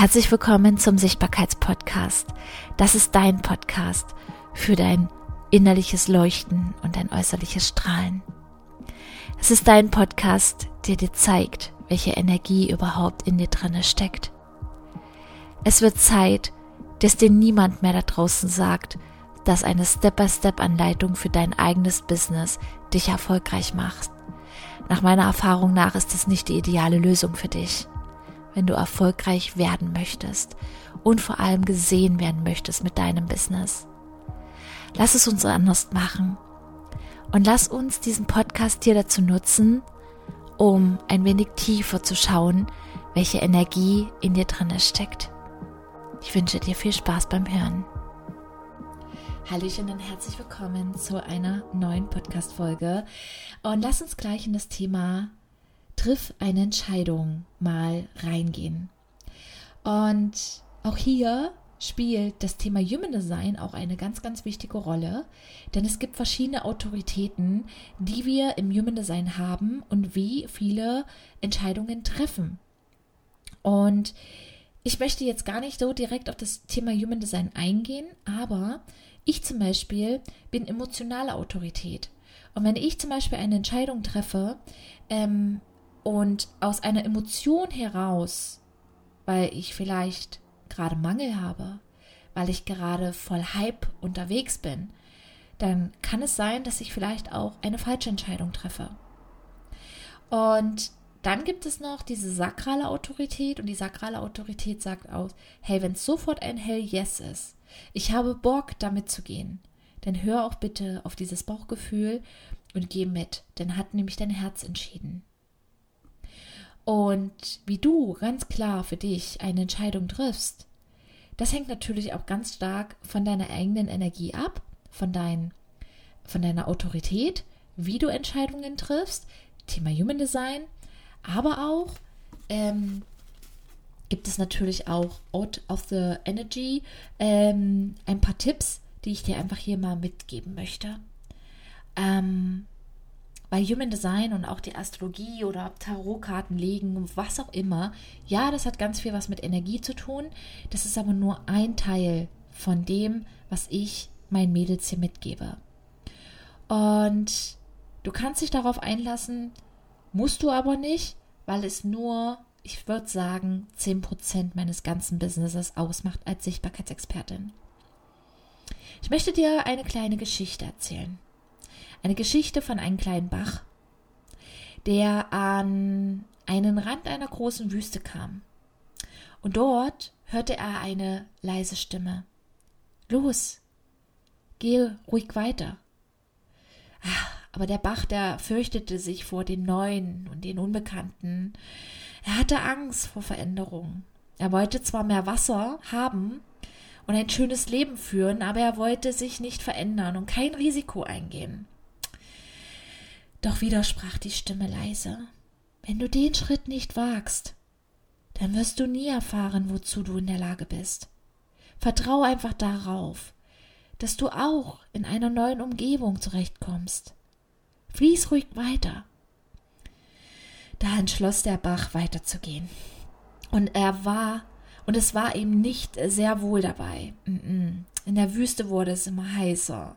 Herzlich willkommen zum Sichtbarkeitspodcast. Das ist dein Podcast für dein innerliches Leuchten und dein äußerliches Strahlen. Es ist dein Podcast, der dir zeigt, welche Energie überhaupt in dir drinne steckt. Es wird Zeit, dass dir niemand mehr da draußen sagt, dass eine Step-by-Step-Anleitung für dein eigenes Business dich erfolgreich macht. Nach meiner Erfahrung nach ist es nicht die ideale Lösung für dich wenn du erfolgreich werden möchtest und vor allem gesehen werden möchtest mit deinem Business. Lass es uns anders machen und lass uns diesen Podcast hier dazu nutzen, um ein wenig tiefer zu schauen, welche Energie in dir drin steckt. Ich wünsche dir viel Spaß beim Hören. Hallöchen und herzlich willkommen zu einer neuen Podcast-Folge. Und lass uns gleich in das Thema triff eine Entscheidung mal reingehen. Und auch hier spielt das Thema Human Design auch eine ganz, ganz wichtige Rolle, denn es gibt verschiedene Autoritäten, die wir im Human Design haben und wie viele Entscheidungen treffen. Und ich möchte jetzt gar nicht so direkt auf das Thema Human Design eingehen, aber ich zum Beispiel bin emotionale Autorität. Und wenn ich zum Beispiel eine Entscheidung treffe, ähm, und aus einer Emotion heraus, weil ich vielleicht gerade Mangel habe, weil ich gerade voll Hype unterwegs bin, dann kann es sein, dass ich vielleicht auch eine falsche Entscheidung treffe. Und dann gibt es noch diese sakrale Autorität und die sakrale Autorität sagt aus, hey, wenn es sofort ein Hell Yes ist, ich habe Bock damit zu gehen, dann hör auch bitte auf dieses Bauchgefühl und geh mit, denn hat nämlich dein Herz entschieden. Und wie du ganz klar für dich eine Entscheidung triffst, das hängt natürlich auch ganz stark von deiner eigenen Energie ab, von, dein, von deiner Autorität, wie du Entscheidungen triffst, Thema Human Design, aber auch ähm, gibt es natürlich auch out of the energy ähm, ein paar Tipps, die ich dir einfach hier mal mitgeben möchte. Ähm, bei Human Design und auch die Astrologie oder Tarotkarten legen, was auch immer, ja, das hat ganz viel was mit Energie zu tun. Das ist aber nur ein Teil von dem, was ich meinen Mädels hier mitgebe. Und du kannst dich darauf einlassen, musst du aber nicht, weil es nur, ich würde sagen, 10% meines ganzen Businesses ausmacht als Sichtbarkeitsexpertin. Ich möchte dir eine kleine Geschichte erzählen. Eine Geschichte von einem kleinen Bach, der an einen Rand einer großen Wüste kam. Und dort hörte er eine leise Stimme. Los, gehe ruhig weiter. Ach, aber der Bach, der fürchtete sich vor den Neuen und den Unbekannten. Er hatte Angst vor Veränderung. Er wollte zwar mehr Wasser haben und ein schönes Leben führen, aber er wollte sich nicht verändern und kein Risiko eingehen. Doch widersprach die Stimme leise. Wenn du den Schritt nicht wagst, dann wirst du nie erfahren, wozu du in der Lage bist. Vertrau einfach darauf, dass du auch in einer neuen Umgebung zurechtkommst. Fließ ruhig weiter. Da entschloss der Bach weiterzugehen. Und er war, und es war ihm nicht sehr wohl dabei. In der Wüste wurde es immer heißer.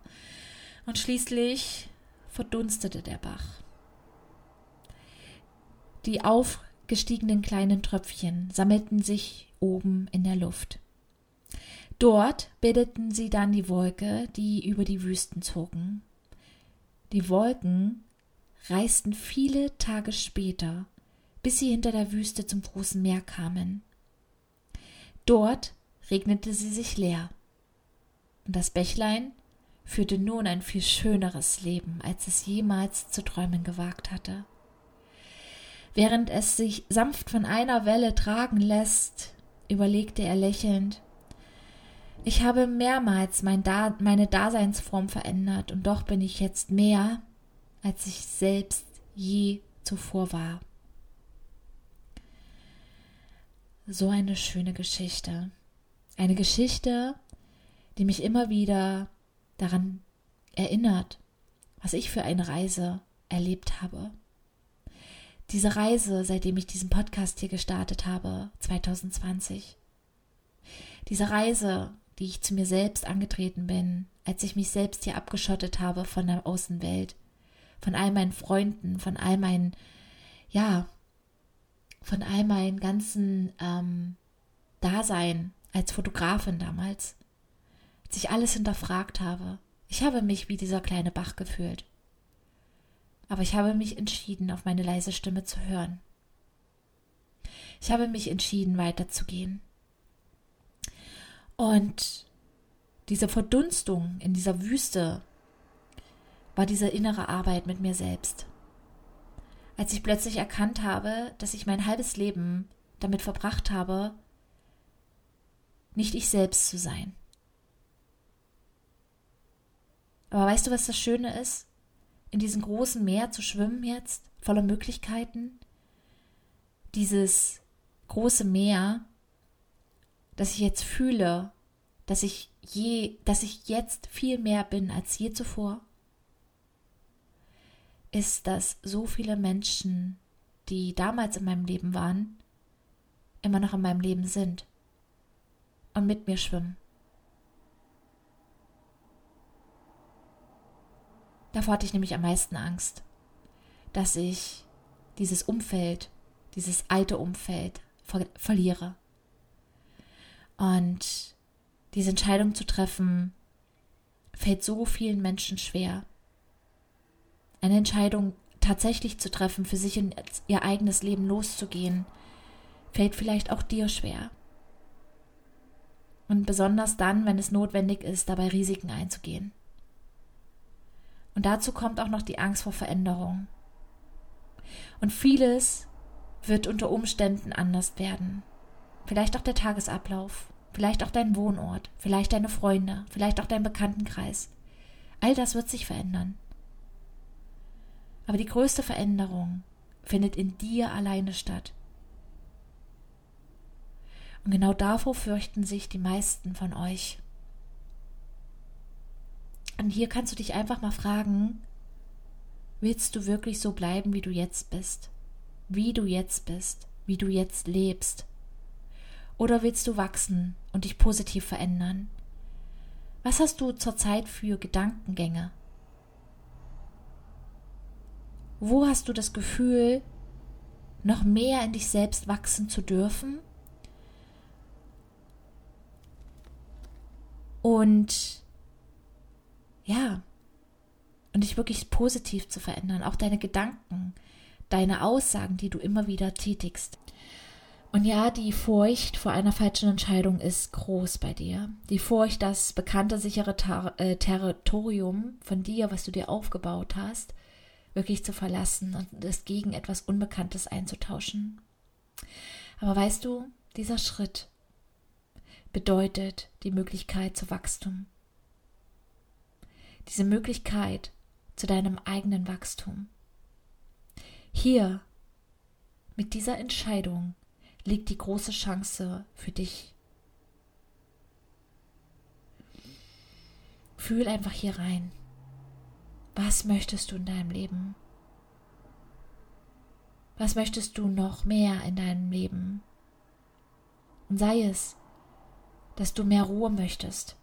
Und schließlich verdunstete der Bach. Die aufgestiegenen kleinen Tröpfchen sammelten sich oben in der Luft. Dort bildeten sie dann die Wolke, die über die Wüsten zogen. Die Wolken reisten viele Tage später, bis sie hinter der Wüste zum großen Meer kamen. Dort regnete sie sich leer. Und das Bächlein führte nun ein viel schöneres Leben, als es jemals zu träumen gewagt hatte. Während es sich sanft von einer Welle tragen lässt, überlegte er lächelnd, ich habe mehrmals mein da meine Daseinsform verändert und doch bin ich jetzt mehr, als ich selbst je zuvor war. So eine schöne Geschichte. Eine Geschichte, die mich immer wieder daran erinnert, was ich für eine Reise erlebt habe. Diese Reise, seitdem ich diesen Podcast hier gestartet habe, 2020. Diese Reise, die ich zu mir selbst angetreten bin, als ich mich selbst hier abgeschottet habe von der Außenwelt, von all meinen Freunden, von all meinen, ja, von all meinen ganzen ähm, Dasein als Fotografin damals, als ich alles hinterfragt habe. Ich habe mich wie dieser kleine Bach gefühlt. Aber ich habe mich entschieden, auf meine leise Stimme zu hören. Ich habe mich entschieden, weiterzugehen. Und diese Verdunstung in dieser Wüste war diese innere Arbeit mit mir selbst. Als ich plötzlich erkannt habe, dass ich mein halbes Leben damit verbracht habe, nicht ich selbst zu sein. Aber weißt du, was das Schöne ist? In diesem großen Meer zu schwimmen jetzt, voller Möglichkeiten. Dieses große Meer, dass ich jetzt fühle, dass ich je, dass ich jetzt viel mehr bin als je zuvor, ist, dass so viele Menschen, die damals in meinem Leben waren, immer noch in meinem Leben sind und mit mir schwimmen. Davor hatte ich nämlich am meisten Angst, dass ich dieses Umfeld, dieses alte Umfeld ver verliere. Und diese Entscheidung zu treffen, fällt so vielen Menschen schwer. Eine Entscheidung tatsächlich zu treffen, für sich in ihr eigenes Leben loszugehen, fällt vielleicht auch dir schwer. Und besonders dann, wenn es notwendig ist, dabei Risiken einzugehen. Und dazu kommt auch noch die Angst vor Veränderung. Und vieles wird unter Umständen anders werden. Vielleicht auch der Tagesablauf, vielleicht auch dein Wohnort, vielleicht deine Freunde, vielleicht auch dein Bekanntenkreis. All das wird sich verändern. Aber die größte Veränderung findet in dir alleine statt. Und genau davor fürchten sich die meisten von euch. Und hier kannst du dich einfach mal fragen, willst du wirklich so bleiben, wie du jetzt bist? Wie du jetzt bist, wie du jetzt lebst? Oder willst du wachsen und dich positiv verändern? Was hast du zurzeit für Gedankengänge? Wo hast du das Gefühl, noch mehr in dich selbst wachsen zu dürfen? Und ja, und dich wirklich positiv zu verändern, auch deine Gedanken, deine Aussagen, die du immer wieder tätigst. Und ja, die Furcht vor einer falschen Entscheidung ist groß bei dir. Die Furcht, das bekannte, sichere Ter äh, Territorium von dir, was du dir aufgebaut hast, wirklich zu verlassen und es gegen etwas Unbekanntes einzutauschen. Aber weißt du, dieser Schritt bedeutet die Möglichkeit zu Wachstum. Diese Möglichkeit zu deinem eigenen Wachstum. Hier, mit dieser Entscheidung, liegt die große Chance für dich. Fühl einfach hier rein. Was möchtest du in deinem Leben? Was möchtest du noch mehr in deinem Leben? Und sei es, dass du mehr Ruhe möchtest.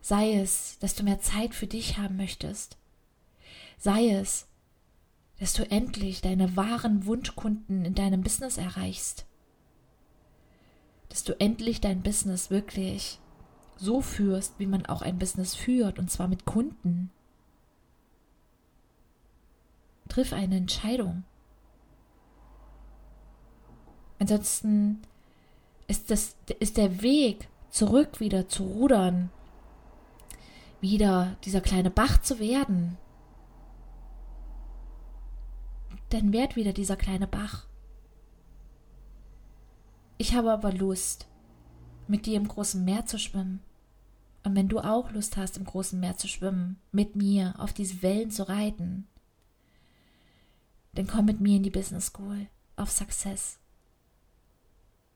Sei es, dass du mehr Zeit für dich haben möchtest. Sei es, dass du endlich deine wahren Wunschkunden in deinem Business erreichst. Dass du endlich dein Business wirklich so führst, wie man auch ein Business führt, und zwar mit Kunden. Triff eine Entscheidung. Ansonsten ist, das, ist der Weg zurück wieder zu rudern, wieder dieser kleine Bach zu werden, dann werd wieder dieser kleine Bach. Ich habe aber Lust, mit dir im großen Meer zu schwimmen. Und wenn du auch Lust hast, im großen Meer zu schwimmen, mit mir auf diese Wellen zu reiten, dann komm mit mir in die Business School auf Success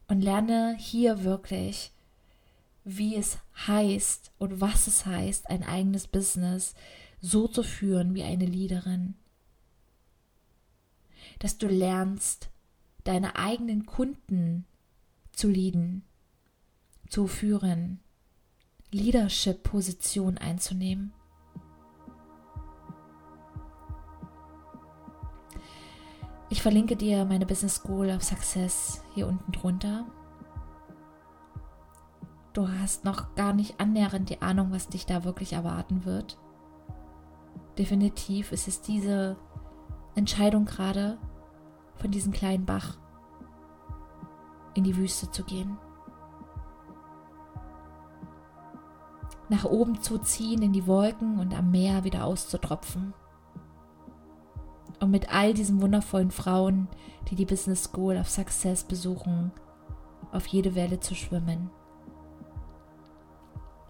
und lerne hier wirklich, wie es heißt und was es heißt, ein eigenes Business so zu führen wie eine Leaderin dass du lernst, deine eigenen Kunden zu lieben, zu führen, Leadership-Position einzunehmen. Ich verlinke dir meine Business School of Success hier unten drunter. Du hast noch gar nicht annähernd die Ahnung, was dich da wirklich erwarten wird. Definitiv ist es diese Entscheidung gerade, von diesem kleinen Bach in die Wüste zu gehen. Nach oben zu ziehen in die Wolken und am Meer wieder auszutropfen. Und mit all diesen wundervollen Frauen, die die Business School of Success besuchen, auf jede Welle zu schwimmen.